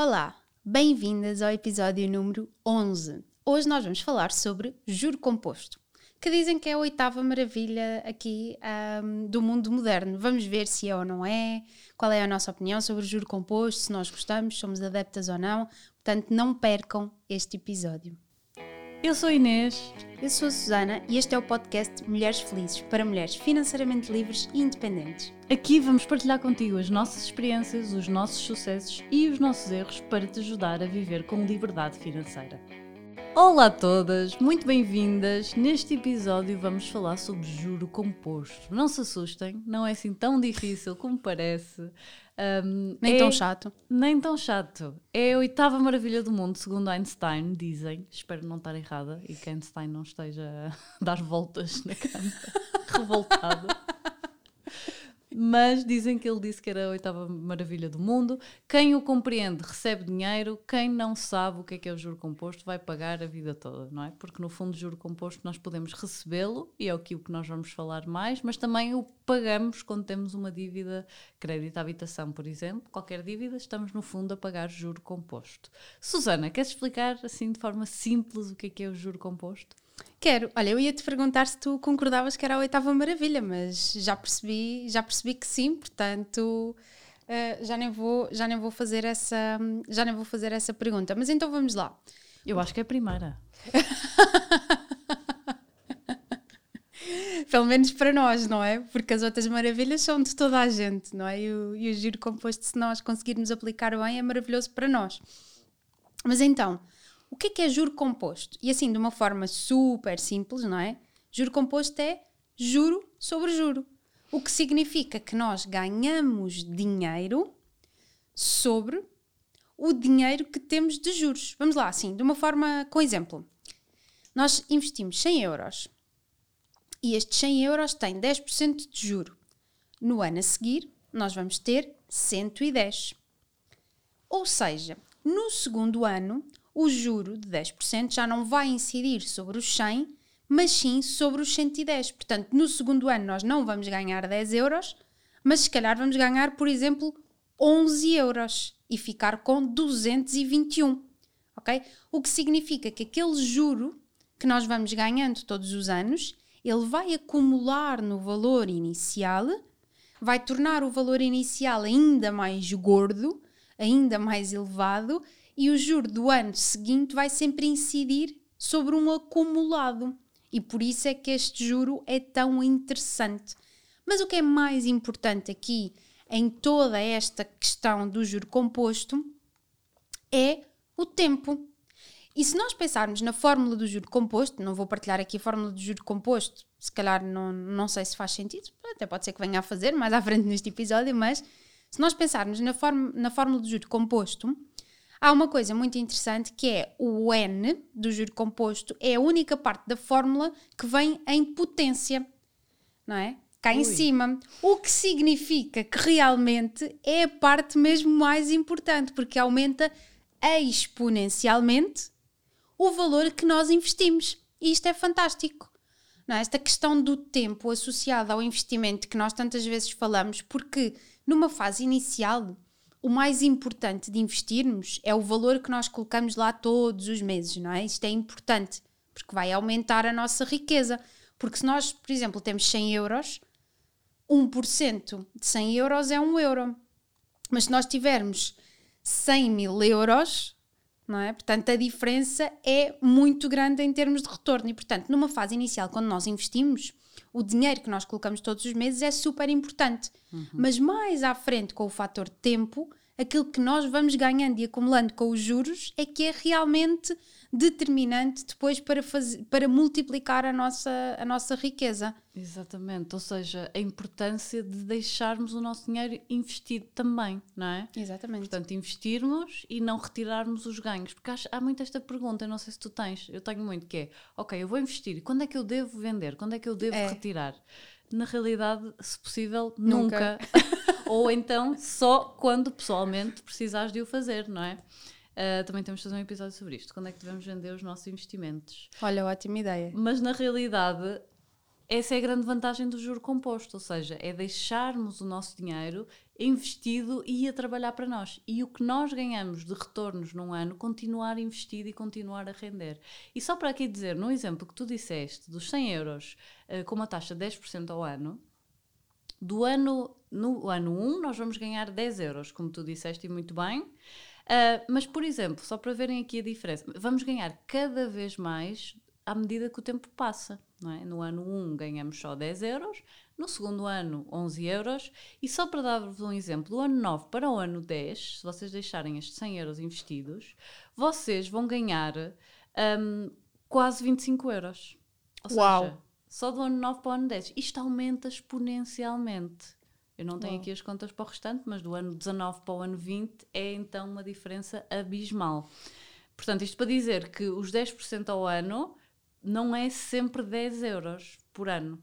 Olá, bem-vindas ao episódio número 11. Hoje nós vamos falar sobre juro composto, que dizem que é a oitava maravilha aqui um, do mundo moderno. Vamos ver se é ou não é, qual é a nossa opinião sobre juro composto, se nós gostamos, somos adeptas ou não. Portanto, não percam este episódio. Eu sou Inês. Eu sou a Susana e este é o podcast Mulheres Felizes para mulheres financeiramente livres e independentes. Aqui vamos partilhar contigo as nossas experiências, os nossos sucessos e os nossos erros para te ajudar a viver com liberdade financeira. Olá a todas, muito bem-vindas. Neste episódio vamos falar sobre juro composto. Não se assustem, não é assim tão difícil como parece. Um, nem é, tão chato. Nem tão chato. É a oitava maravilha do mundo, segundo Einstein, dizem. Espero não estar errada e que Einstein não esteja a dar voltas na cama, revoltado mas dizem que ele disse que era a oitava maravilha do mundo. Quem o compreende recebe dinheiro, quem não sabe o que é que é o juro composto vai pagar a vida toda, não é? Porque no fundo, juro composto nós podemos recebê-lo, e é o que nós vamos falar mais, mas também o pagamos quando temos uma dívida, crédito à habitação, por exemplo, qualquer dívida, estamos no fundo a pagar juro composto. Susana, queres explicar assim de forma simples o que é que é o juro composto? Quero. Olha, eu ia te perguntar se tu concordavas que era a oitava maravilha, mas já percebi, já percebi que sim, portanto uh, já nem vou, já nem vou fazer essa, já nem vou fazer essa pergunta. Mas então vamos lá. Eu acho que é a primeira. Pelo menos para nós, não é? Porque as outras maravilhas são de toda a gente, não é? E o, e o giro composto, se nós conseguirmos aplicar bem, é maravilhoso para nós. Mas então, o que é, que é juro composto? E assim, de uma forma super simples, não é? Juro composto é juro sobre juro. O que significa que nós ganhamos dinheiro sobre o dinheiro que temos de juros. Vamos lá, assim, de uma forma com exemplo. Nós investimos 100 euros e estes 100 euros têm 10% de juro. No ano a seguir, nós vamos ter 110. Ou seja, no segundo ano, o juro de 10% já não vai incidir sobre os 100, mas sim sobre os 110. Portanto, no segundo ano nós não vamos ganhar 10 euros, mas se calhar vamos ganhar, por exemplo, 11 euros e ficar com 221. Ok? O que significa que aquele juro que nós vamos ganhando todos os anos, ele vai acumular no valor inicial, vai tornar o valor inicial ainda mais gordo, ainda mais elevado e o juro do ano seguinte vai sempre incidir sobre um acumulado. E por isso é que este juro é tão interessante. Mas o que é mais importante aqui em toda esta questão do juro composto é o tempo. E se nós pensarmos na fórmula do juro composto, não vou partilhar aqui a fórmula do juro composto, se calhar não, não sei se faz sentido, até pode ser que venha a fazer mais à frente neste episódio, mas se nós pensarmos na, form, na fórmula do juro composto, Há uma coisa muito interessante que é o N do juro composto é a única parte da fórmula que vem em potência, não é? Cá Ui. em cima. O que significa que realmente é a parte mesmo mais importante, porque aumenta exponencialmente o valor que nós investimos. E isto é fantástico. Não é? Esta questão do tempo associada ao investimento que nós tantas vezes falamos, porque numa fase inicial o mais importante de investirmos é o valor que nós colocamos lá todos os meses, não é? Isto é importante, porque vai aumentar a nossa riqueza. Porque se nós, por exemplo, temos 100 euros, 1% de 100 euros é 1 euro. Mas se nós tivermos 100 mil euros, não é? Portanto, a diferença é muito grande em termos de retorno. E, portanto, numa fase inicial, quando nós investimos, o dinheiro que nós colocamos todos os meses é super importante. Uhum. Mas mais à frente, com o fator tempo, aquilo que nós vamos ganhando e acumulando com os juros é que é realmente determinante depois para, fazer, para multiplicar a nossa, a nossa riqueza. Exatamente, ou seja, a importância de deixarmos o nosso dinheiro investido também, não é? Exatamente. Portanto, investirmos e não retirarmos os ganhos. Porque há, há muito esta pergunta, não sei se tu tens, eu tenho muito que é, ok, eu vou investir, quando é que eu devo vender? Quando é que eu devo é. retirar? Na realidade, se possível, nunca. nunca. Ou então só quando pessoalmente precisares de o fazer, não é? Uh, também temos de fazer um episódio sobre isto. Quando é que devemos vender os nossos investimentos? Olha, ótima ideia. Mas na realidade, essa é a grande vantagem do juro composto, ou seja, é deixarmos o nosso dinheiro investido e a trabalhar para nós. E o que nós ganhamos de retornos num ano, continuar investido e continuar a render. E só para aqui dizer, no exemplo que tu disseste, dos 100 euros uh, com uma taxa de 10% ao ano, do ano, no ano 1 nós vamos ganhar 10 euros, como tu disseste e muito bem. Uh, mas, por exemplo, só para verem aqui a diferença, vamos ganhar cada vez mais à medida que o tempo passa. É? No ano 1 ganhamos só 10 euros, no segundo ano 11 euros, e só para dar-vos um exemplo, do ano 9 para o ano 10, se vocês deixarem estes 100 euros investidos, vocês vão ganhar um, quase 25 euros. Ou Uau! Seja, só do ano 9 para o ano 10. Isto aumenta exponencialmente. Eu não tenho Uau. aqui as contas para o restante, mas do ano 19 para o ano 20 é então uma diferença abismal. Portanto, isto para dizer que os 10% ao ano não é sempre 10 euros por ano.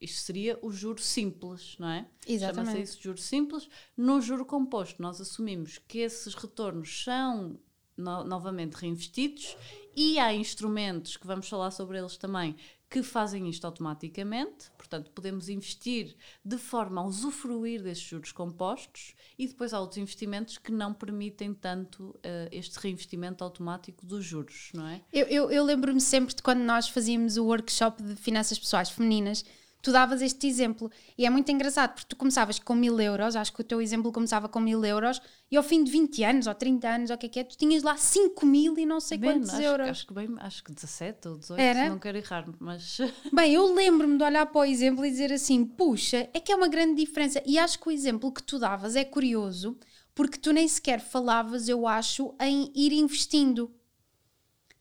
Isto seria o juro simples, não é? Exatamente. Chama-se isso juro simples. No juro composto, nós assumimos que esses retornos são no, novamente reinvestidos e há instrumentos que vamos falar sobre eles também que fazem isto automaticamente, portanto, podemos investir de forma a usufruir desses juros compostos e depois há outros investimentos que não permitem tanto uh, este reinvestimento automático dos juros, não é? Eu, eu, eu lembro-me sempre de quando nós fazíamos o workshop de finanças pessoais femininas tu davas este exemplo. E é muito engraçado, porque tu começavas com mil euros, acho que o teu exemplo começava com mil euros, e ao fim de 20 anos, ou 30 anos, ou o que é que é, tu tinhas lá 5 mil e não sei bem, quantos acho, euros. Acho que, bem, acho que 17 ou 18, Era? não quero errar, mas... Bem, eu lembro-me de olhar para o exemplo e dizer assim, puxa, é que é uma grande diferença. E acho que o exemplo que tu davas é curioso, porque tu nem sequer falavas, eu acho, em ir investindo.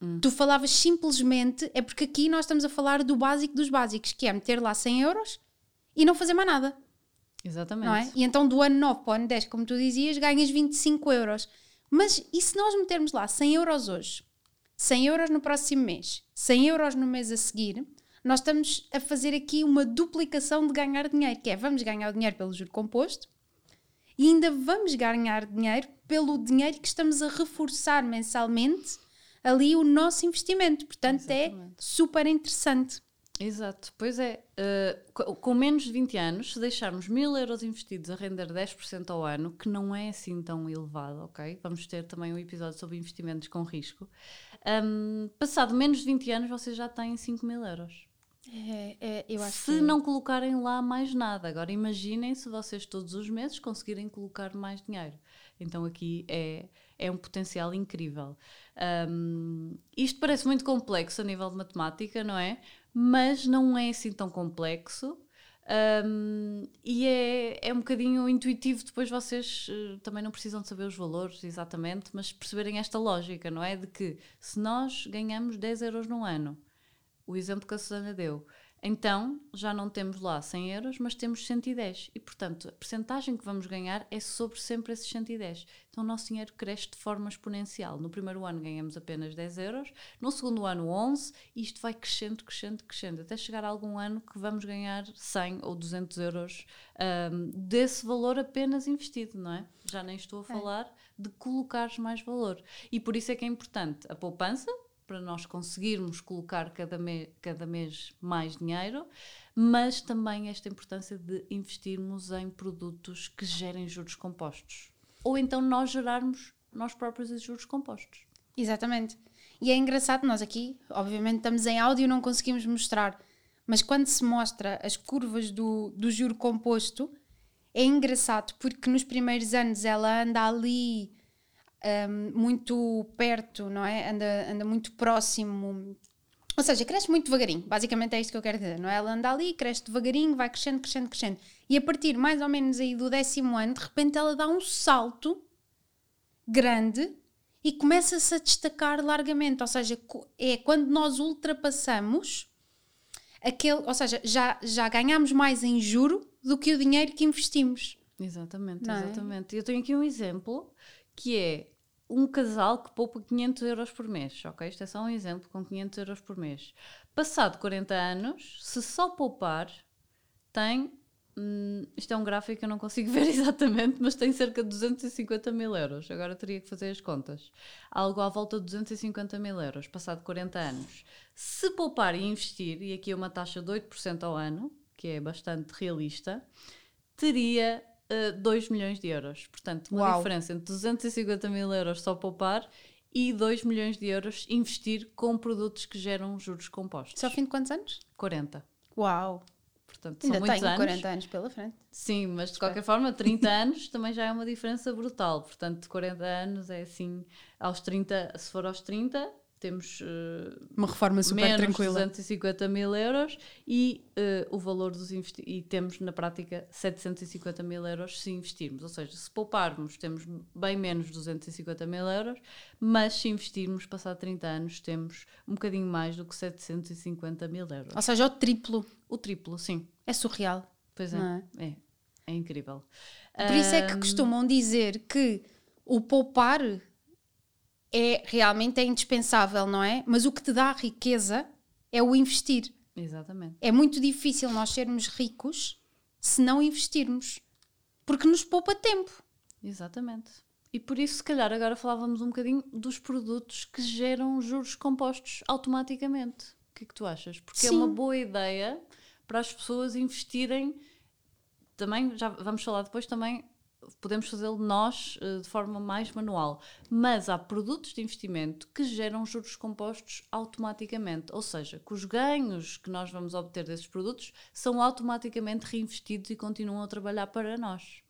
Hum. Tu falavas simplesmente, é porque aqui nós estamos a falar do básico dos básicos, que é meter lá 100 euros e não fazer mais nada. Exatamente. Não é? E então do ano 9 para o ano 10, como tu dizias, ganhas 25 euros. Mas e se nós metermos lá 100 euros hoje, 100 euros no próximo mês, 100 euros no mês a seguir, nós estamos a fazer aqui uma duplicação de ganhar dinheiro, que é vamos ganhar o dinheiro pelo juro composto e ainda vamos ganhar dinheiro pelo dinheiro que estamos a reforçar mensalmente ali o nosso investimento. Portanto, é Exatamente. é super interessante. Exato, pois é. Uh, com menos de 20 anos, se deixarmos mil euros investidos a render 10% ao ano, que não é assim tão elevado, ok? Vamos ter também um episódio sobre investimentos com risco. Um, passado menos de 20 anos, vocês já têm 5 mil euros. É, é, eu acho se que... não colocarem lá mais nada. Agora imaginem se vocês todos os meses conseguirem colocar mais dinheiro. Então aqui é, é um potencial incrível. Um, isto parece muito complexo a nível de matemática, não é? Mas não é assim tão complexo. Um, e é, é um bocadinho intuitivo, depois vocês uh, também não precisam de saber os valores exatamente, mas perceberem esta lógica, não é? De que se nós ganhamos 10 euros no ano, o exemplo que a Susana deu, então já não temos lá 100 euros, mas temos 110. E portanto, a percentagem que vamos ganhar é sobre sempre esses 110. Então o nosso dinheiro cresce de forma exponencial. No primeiro ano ganhamos apenas 10 euros, no segundo ano 11, e isto vai crescendo, crescendo, crescendo, até chegar a algum ano que vamos ganhar 100 ou 200 euros um, desse valor apenas investido, não é? Já nem estou a é. falar é. de colocar mais valor. E por isso é que é importante a poupança, para nós conseguirmos colocar cada, me, cada mês mais dinheiro, mas também esta importância de investirmos em produtos que gerem juros compostos. Ou então nós gerarmos nós próprios os juros compostos. Exatamente. E é engraçado, nós aqui, obviamente, estamos em áudio e não conseguimos mostrar, mas quando se mostra as curvas do, do juro composto, é engraçado porque nos primeiros anos ela anda ali um, muito perto, não é? Anda, anda muito próximo. Ou seja, cresce muito devagarinho. Basicamente é isto que eu quero dizer, não é? Ela anda ali, cresce devagarinho, vai crescendo, crescendo, crescendo. E a partir mais ou menos aí do décimo ano, de repente ela dá um salto grande e começa-se a destacar largamente. Ou seja, é quando nós ultrapassamos aquele, ou seja, já, já ganhamos mais em juro do que o dinheiro que investimos. Exatamente, não é? exatamente. É? Eu tenho aqui um exemplo que é um casal que poupa 500 euros por mês, ok? Isto é só um exemplo, com 500 euros por mês. Passado 40 anos, se só poupar, tem Hum, isto é um gráfico que eu não consigo ver exatamente, mas tem cerca de 250 mil euros. Agora teria que fazer as contas. Algo à volta de 250 mil euros, passado 40 anos. Se poupar e investir, e aqui é uma taxa de 8% ao ano, que é bastante realista, teria uh, 2 milhões de euros. Portanto, uma Uau. diferença entre 250 mil euros só poupar e 2 milhões de euros investir com produtos que geram juros compostos. Só ao fim de quantos anos? 40. Uau! Portanto, Ainda são muitos anos. 40 anos pela frente. Sim, mas de qualquer forma, 30 anos também já é uma diferença brutal. Portanto, 40 anos é assim, aos 30, se for aos 30, temos eh, Uma reforma super menos tranquila. 250 mil euros e eh, o valor dos e temos na prática 750 mil euros se investirmos. Ou seja, se pouparmos, temos bem menos 250 mil euros, mas se investirmos, passado 30 anos, temos um bocadinho mais do que 750 mil euros. Ou seja, o triplo. O triplo, sim. É surreal. Pois é. É? É, é incrível. Por isso é que costumam dizer que o poupar é realmente é indispensável, não é? Mas o que te dá riqueza é o investir. Exatamente. É muito difícil nós sermos ricos se não investirmos. Porque nos poupa tempo. Exatamente. E por isso, se calhar, agora falávamos um bocadinho dos produtos que geram juros compostos automaticamente. O que é que tu achas? Porque é Sim. uma boa ideia para as pessoas investirem. Também, já vamos falar depois, também podemos fazê-lo nós eh, de forma mais manual. Mas há produtos de investimento que geram juros compostos automaticamente. Ou seja, que os ganhos que nós vamos obter desses produtos são automaticamente reinvestidos e continuam a trabalhar para nós.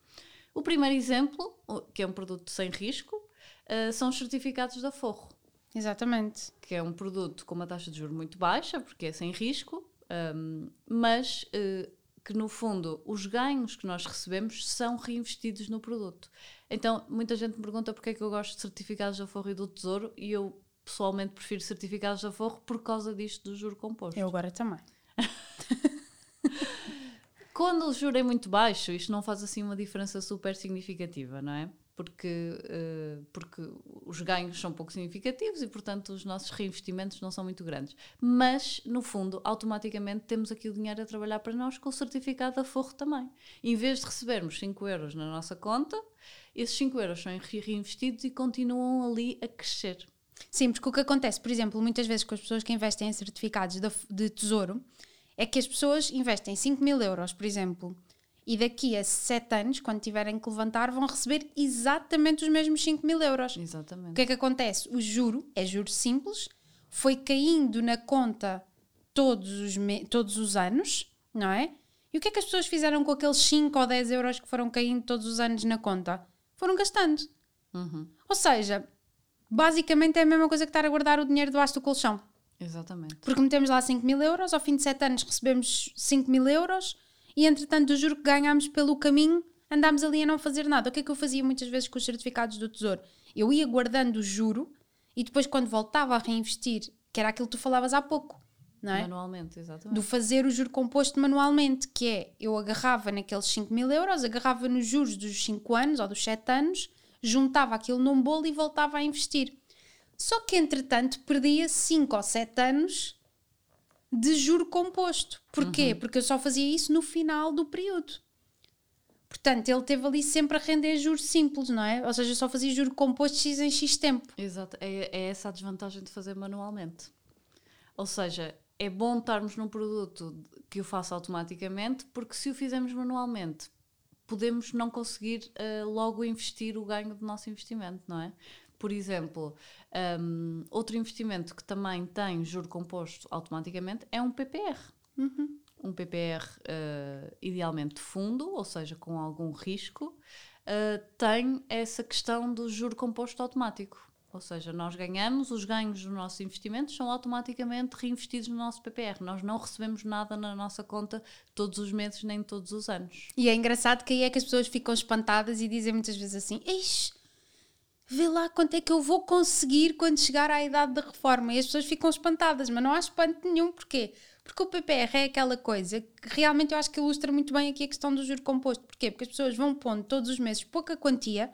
O primeiro exemplo, que é um produto sem risco, eh, são os certificados da Forro, Exatamente. que é um produto com uma taxa de juros muito baixa, porque é sem risco, ahm, mas eh, que no fundo os ganhos que nós recebemos são reinvestidos no produto. Então muita gente me pergunta porque é que eu gosto de certificados da Forro e do Tesouro e eu pessoalmente prefiro certificados da Forro por causa disto do juro composto. Eu agora também. Quando o juro é muito baixo, isto não faz assim uma diferença super significativa, não é? Porque, eh, porque os ganhos são pouco significativos e, portanto, os nossos reinvestimentos não são muito grandes. Mas, no fundo, automaticamente temos aqui o dinheiro a trabalhar para nós com o certificado da Forro também. Em vez de recebermos 5 euros na nossa conta, esses 5 euros são re- reinvestidos e continuam ali a crescer. Sim, porque o que acontece, por exemplo, muitas vezes com as pessoas que investem em certificados de, de tesouro, é que as pessoas investem 5 mil euros, por exemplo, e daqui a 7 anos, quando tiverem que levantar, vão receber exatamente os mesmos 5 mil euros. O Exatamente. que é que acontece? O juro, é juro simples, foi caindo na conta todos os, todos os anos, não é? E o que é que as pessoas fizeram com aqueles 5 ou 10 euros que foram caindo todos os anos na conta? Foram gastando. Uhum. Ou seja, basicamente é a mesma coisa que estar a guardar o dinheiro debaixo do colchão. Exatamente. Porque metemos lá 5 mil euros, ao fim de 7 anos recebemos 5 mil euros e entretanto o juro que ganhámos pelo caminho andámos ali a não fazer nada. O que é que eu fazia muitas vezes com os certificados do Tesouro? Eu ia guardando o juro e depois quando voltava a reinvestir, que era aquilo que tu falavas há pouco, não é? Manualmente, exatamente. do fazer o juro composto manualmente, que é eu agarrava naqueles 5 mil euros, agarrava nos juros dos 5 anos ou dos 7 anos, juntava aquilo num bolo e voltava a investir. Só que entretanto perdia 5 ou 7 anos de juro composto. Porquê? Porque eu só fazia isso no final do período. Portanto, ele teve ali sempre a render juros simples, não é? Ou seja, eu só fazia juro composto X em X tempo. Exato, é, é essa a desvantagem de fazer manualmente. Ou seja, é bom estarmos num produto que o faça automaticamente, porque se o fizermos manualmente, podemos não conseguir eh, logo investir o ganho do nosso investimento, não é? Por exemplo, um, outro investimento que também tem juro composto automaticamente é um PPR. Um PPR eh, idealmente de fundo, ou seja, com algum risco, eh, tem essa questão do juro composto automático. Ou seja, nós ganhamos, os ganhos dos nossos investimentos são automaticamente reinvestidos no nosso PPR. Nós não recebemos nada na nossa conta todos os meses, nem todos os anos. E é engraçado que aí é que as pessoas ficam espantadas e dizem muitas vezes assim: Eixe, vê lá quanto é que eu vou conseguir quando chegar à idade da reforma. E as pessoas ficam espantadas, mas não há espanto nenhum. Porquê? Porque o PPR é aquela coisa que realmente eu acho que ilustra muito bem aqui a questão do juro composto. Porquê? Porque as pessoas vão pondo todos os meses pouca quantia.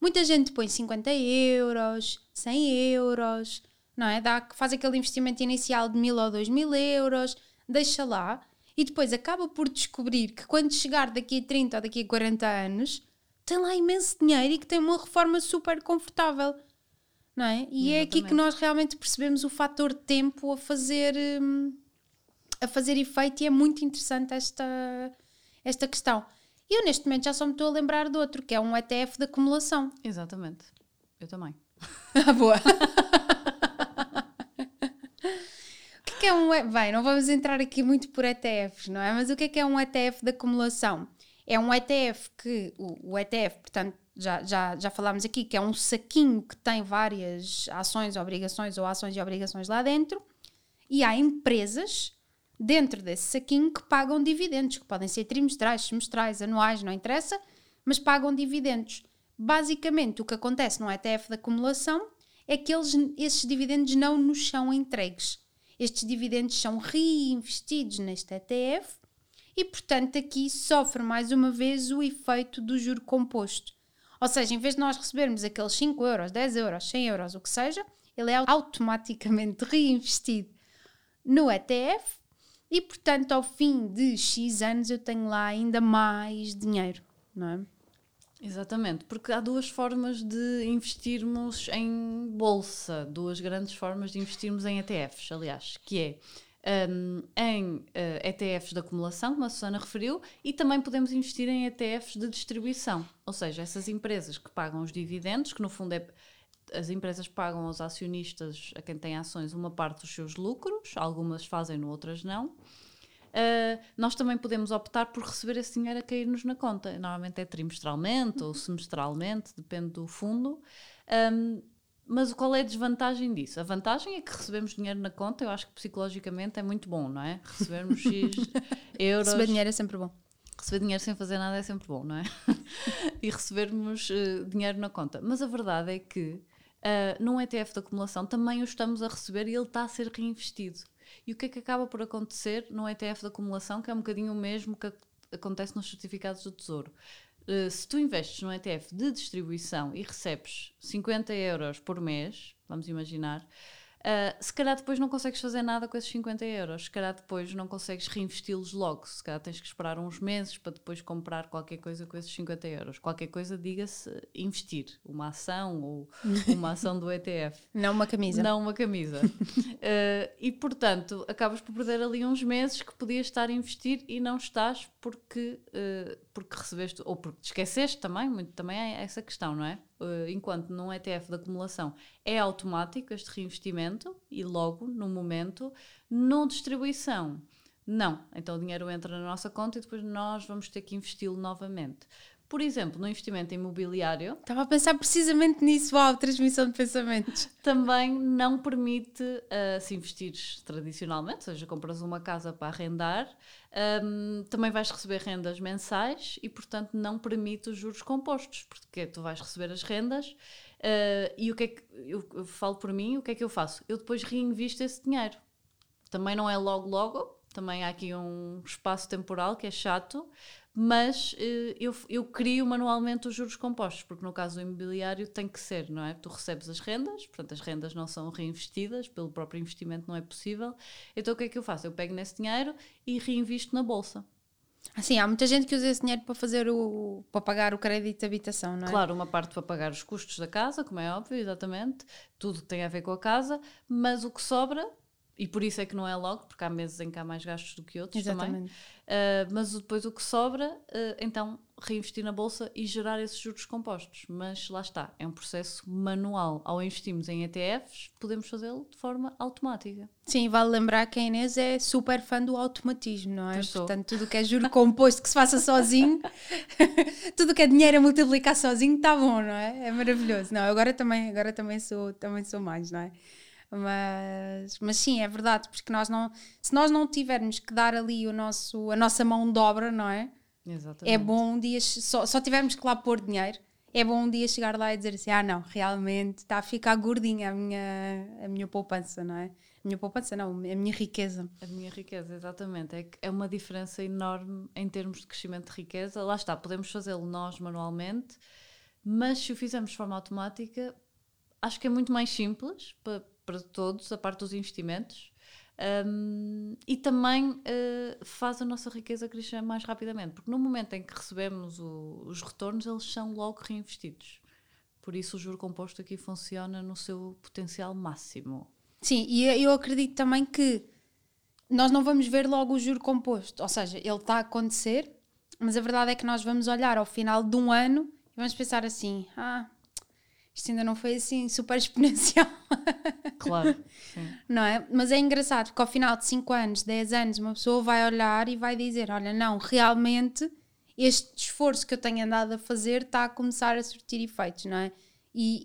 Muita gente põe 50 euros, 100 euros, não é? Dá, faz aquele investimento inicial de 1000 ou 2000 euros, deixa lá. e depois acaba por descobrir que quando chegar daqui a 30 ou daqui a 40 anos tem lá imenso dinheiro e que tem uma reforma super confortável. Não é? E é aqui que nós realmente percebemos o fator tempo a fazer, hum, a fazer efeito e é muito interessante esta, esta questão. E eu neste momento já só me estou a lembrar de outro, que é um ETF de acumulação. Exatamente. Eu também. Ah, boa. o que é, que é um. Bem, não vamos entrar aqui muito por ETFs, não é? Mas o que é que é um ETF de acumulação? É um ETF que. O, o ETF, portanto, já, já, já falámos aqui, que é um saquinho que tem várias ações, obrigações ou ações e obrigações lá dentro. E há empresas dentro desse saquinho que pagam dividendos, que podem ser trimestrais, semestrais, anuais, não interessa, mas pagam dividendos. Basicamente, o que acontece no ETF de acumulação é que eles, esses dividendos não nos são entregues. Estes dividendos são reinvestidos neste ETF e, portanto, aqui sofre mais uma vez o efeito do juro composto. Ou seja, em vez de nós recebermos aqueles 5 euros, 10 euros, 100 euros, o que seja, ele é automaticamente reinvestido no ETF e, portanto, ao fim de X anos eu tenho lá ainda mais dinheiro, não é? Exatamente, porque há duas formas de investirmos em bolsa, duas grandes formas de investirmos em ETFs, aliás, que é um, em uh, ETFs de acumulação, como a Susana referiu, e também podemos investir em ETFs de distribuição, ou seja, essas empresas que pagam os dividendos, que no fundo é as empresas pagam aos acionistas, a quem tem ações, uma parte dos seus lucros, algumas fazem, outras não. Uh, nós também podemos optar por receber esse dinheiro a cair-nos na conta. Normalmente é trimestralmente ou semestralmente, depende do fundo. Um, mas qual é a desvantagem disso? A vantagem é que recebemos dinheiro na conta, eu acho que psicologicamente é muito bom, não é? Recebermos X euros. Receber dinheiro é sempre bom. Receber dinheiro sem fazer nada é sempre bom, não é? e recebermos uh, dinheiro na conta. Mas a verdade é que uh, num ETF de acumulação também o estamos a receber e ele está a ser reinvestido. E o que é que acaba por acontecer no ETF de acumulação, que é um bocadinho o mesmo que acontece nos certificados do Tesouro? Uh, se tu investes num ETF de distribuição e recebes 50 euros por mês, vamos imaginar, Uh, se calhar depois não consegues fazer nada com esses 50 euros, se calhar depois não consegues reinvesti-los logo, se calhar tens que esperar uns meses para depois comprar qualquer coisa com esses 50 euros. Qualquer coisa, diga-se investir, uma ação ou uma ação do ETF. Não uma camisa. Não uma camisa. uh, e portanto, acabas por perder ali uns meses que podias estar a investir e não estás porque, uh, porque recebeste, ou porque te esqueceste também, muito também é essa questão, não é? Eh, enquanto num ETF de acumulação é automático este reinvestimento e logo, no momento, no distribuição. Não. Então o dinheiro entra na nossa conta e depois nós vamos ter que investi-lo novamente. Por exemplo, no investimento imobiliário. Estava a pensar precisamente nisso, uau, transmissão de pensamentos. Também não permite, uh, se investires tradicionalmente, ou seja, compras uma casa para arrendar, um, também vais receber rendas mensais e, portanto, não permite os juros compostos, porque tu vais receber as rendas uh, e o que é que eu, eu falo por mim, o que é que eu faço? Eu depois reinvisto esse dinheiro. Também não é logo, logo, também há aqui um espaço temporal que é chato, mas uh, eu, eu crio manualmente os juros compostos, porque no caso do imobiliário tem que ser, não é? Tu recebes as rendas, portanto as rendas não são reinvestidas, pelo próprio investimento não é possível. Então o que é que eu faço? Eu pego nesse dinheiro e reinvisto na bolsa. Assim, há muita gente que usa esse dinheiro para fazer o para pagar o crédito de habitação, não é? Claro, uma parte para pagar os custos da casa, como é óbvio, exatamente. Tudo tem a ver com a casa, mas o que sobra e por isso é que não é logo, porque há meses em que há mais gastos do que outros Exatamente. também. Uh, mas depois o que sobra, uh, então reinvestir na bolsa e gerar esses juros compostos. Mas lá está, é um processo manual. Ao investirmos em ETFs, podemos fazê-lo de forma automática. Sim, vale lembrar que a Inês é super fã do automatismo, não é? Portanto, tudo que é juro composto que se faça sozinho, tudo que é dinheiro a multiplicar sozinho, está bom, não é? É maravilhoso. Não, agora também, agora também sou, também sou mais, não é? Mas, mas sim, é verdade, porque nós não, se nós não tivermos que dar ali o nosso, a nossa mão de obra, não é? Exatamente. É bom um dia, só, só tivermos que lá pôr dinheiro, é bom um dia chegar lá e dizer assim: ah, não, realmente está a ficar gordinha a minha, a minha poupança, não é? A minha poupança, não, a minha riqueza. A minha riqueza, exatamente. É, é uma diferença enorme em termos de crescimento de riqueza. Lá está, podemos fazê-lo nós manualmente, mas se o fizermos de forma automática, acho que é muito mais simples para, para todos, a parte dos investimentos. Um, e também uh, faz a nossa riqueza crescer mais rapidamente, porque no momento em que recebemos o, os retornos, eles são logo reinvestidos. Por isso, o juro composto aqui funciona no seu potencial máximo. Sim, e eu acredito também que nós não vamos ver logo o juro composto, ou seja, ele está a acontecer, mas a verdade é que nós vamos olhar ao final de um ano e vamos pensar assim: ah, isto ainda não foi assim super exponencial. Claro. Sim. Não é? Mas é engraçado porque ao final de 5 anos, 10 anos, uma pessoa vai olhar e vai dizer: olha, não, realmente este esforço que eu tenho andado a fazer está a começar a surtir efeitos, não é? E,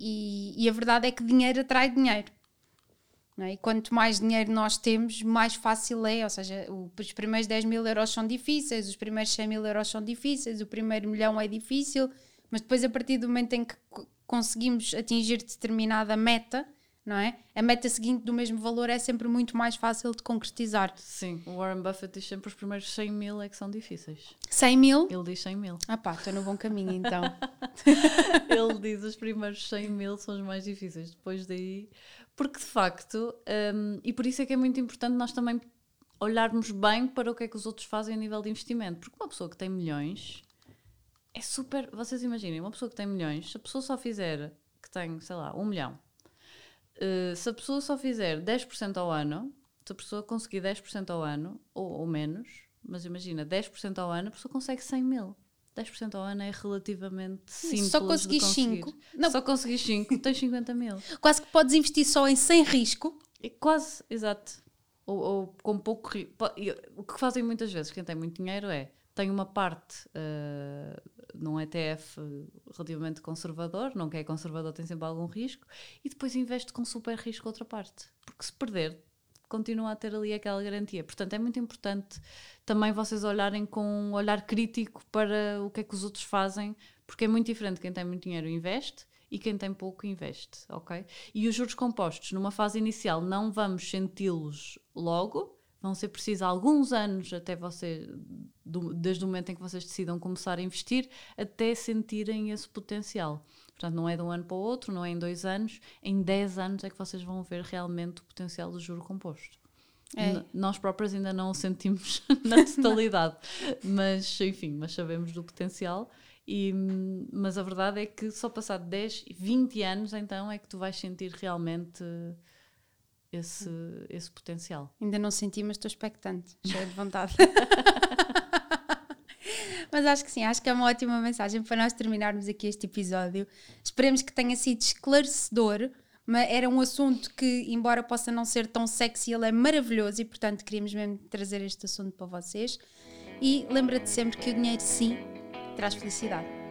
e, e a verdade é que dinheiro atrai dinheiro. É? E quanto mais dinheiro nós temos, mais fácil é. Ou seja, os primeiros 10 mil euros são difíceis, os primeiros 100 mil euros são difíceis, o primeiro milhão é difícil, mas depois, a partir do momento em que conseguimos atingir determinada meta, não é? A meta seguinte do mesmo valor é sempre muito mais fácil de concretizar. Sim, o Warren Buffett diz sempre os primeiros 100 mil é que são difíceis. 100 mil? Ele diz 100 mil. Ah pá, estou no bom caminho então. Ele diz os primeiros 100 mil são os mais difíceis. Depois daí. Porque de facto, um, e por isso é que é muito importante nós também olharmos bem para o que é que os outros fazem a nível de investimento. Porque uma pessoa que tem milhões é super. Vocês imaginem, uma pessoa que tem milhões, se a pessoa só fizer que tem, sei lá, um milhão Uh, se a pessoa só fizer 10% ao ano, se a pessoa conseguir 10% ao ano, ou, ou, menos, mas imagina, 10% ao ano, a pessoa consegue 100 mil. 10% ao ano é relativamente simples. Só conseguir 5. Só conseguir 5, tens 50 mil. Quase que podes investir só em sem risco. É quase, exato. Ou, ou com pouco risco. O que fazem muitas vezes, quem tem muito dinheiro é tem uma parte uh, num ETF relativamente conservador, não que é conservador, tem sempre algum risco, e depois investe com super risco outra parte. Porque se perder, continua a ter ali aquela garantia. Portanto, é muito importante também vocês olharem com um olhar crítico para o que é que os outros fazem, porque é muito diferente quem tem muito dinheiro investe e quem tem pouco investe, ok? E os juros compostos, numa fase inicial, não vamos senti-los logo, vão ser precisos alguns anos até você, do, desde o momento em que vocês decidam começar a investir, até sentirem esse potencial. Portanto, não é de um ano para o outro, não é em dois anos, em dez anos é que vocês vão ver realmente o potencial do juro composto. É. Nós próprios ainda não o sentimos na totalidade, mas enfim, mas sabemos do potencial. E, mas a verdade é que só passado 10, 20 anos então é que tu vais sentir realmente esse, esse potencial. Ainda não senti, mas estou expectante, cheia de vontade. mas acho que sim, acho que é uma ótima mensagem para nós terminarmos aqui este episódio. Esperemos que tenha sido esclarecedor. Mas era um assunto que, embora possa não ser tão sexy, ele é maravilhoso e, portanto, queríamos mesmo trazer este assunto para vocês. E lembra-te sempre que o dinheiro, sim, traz felicidade.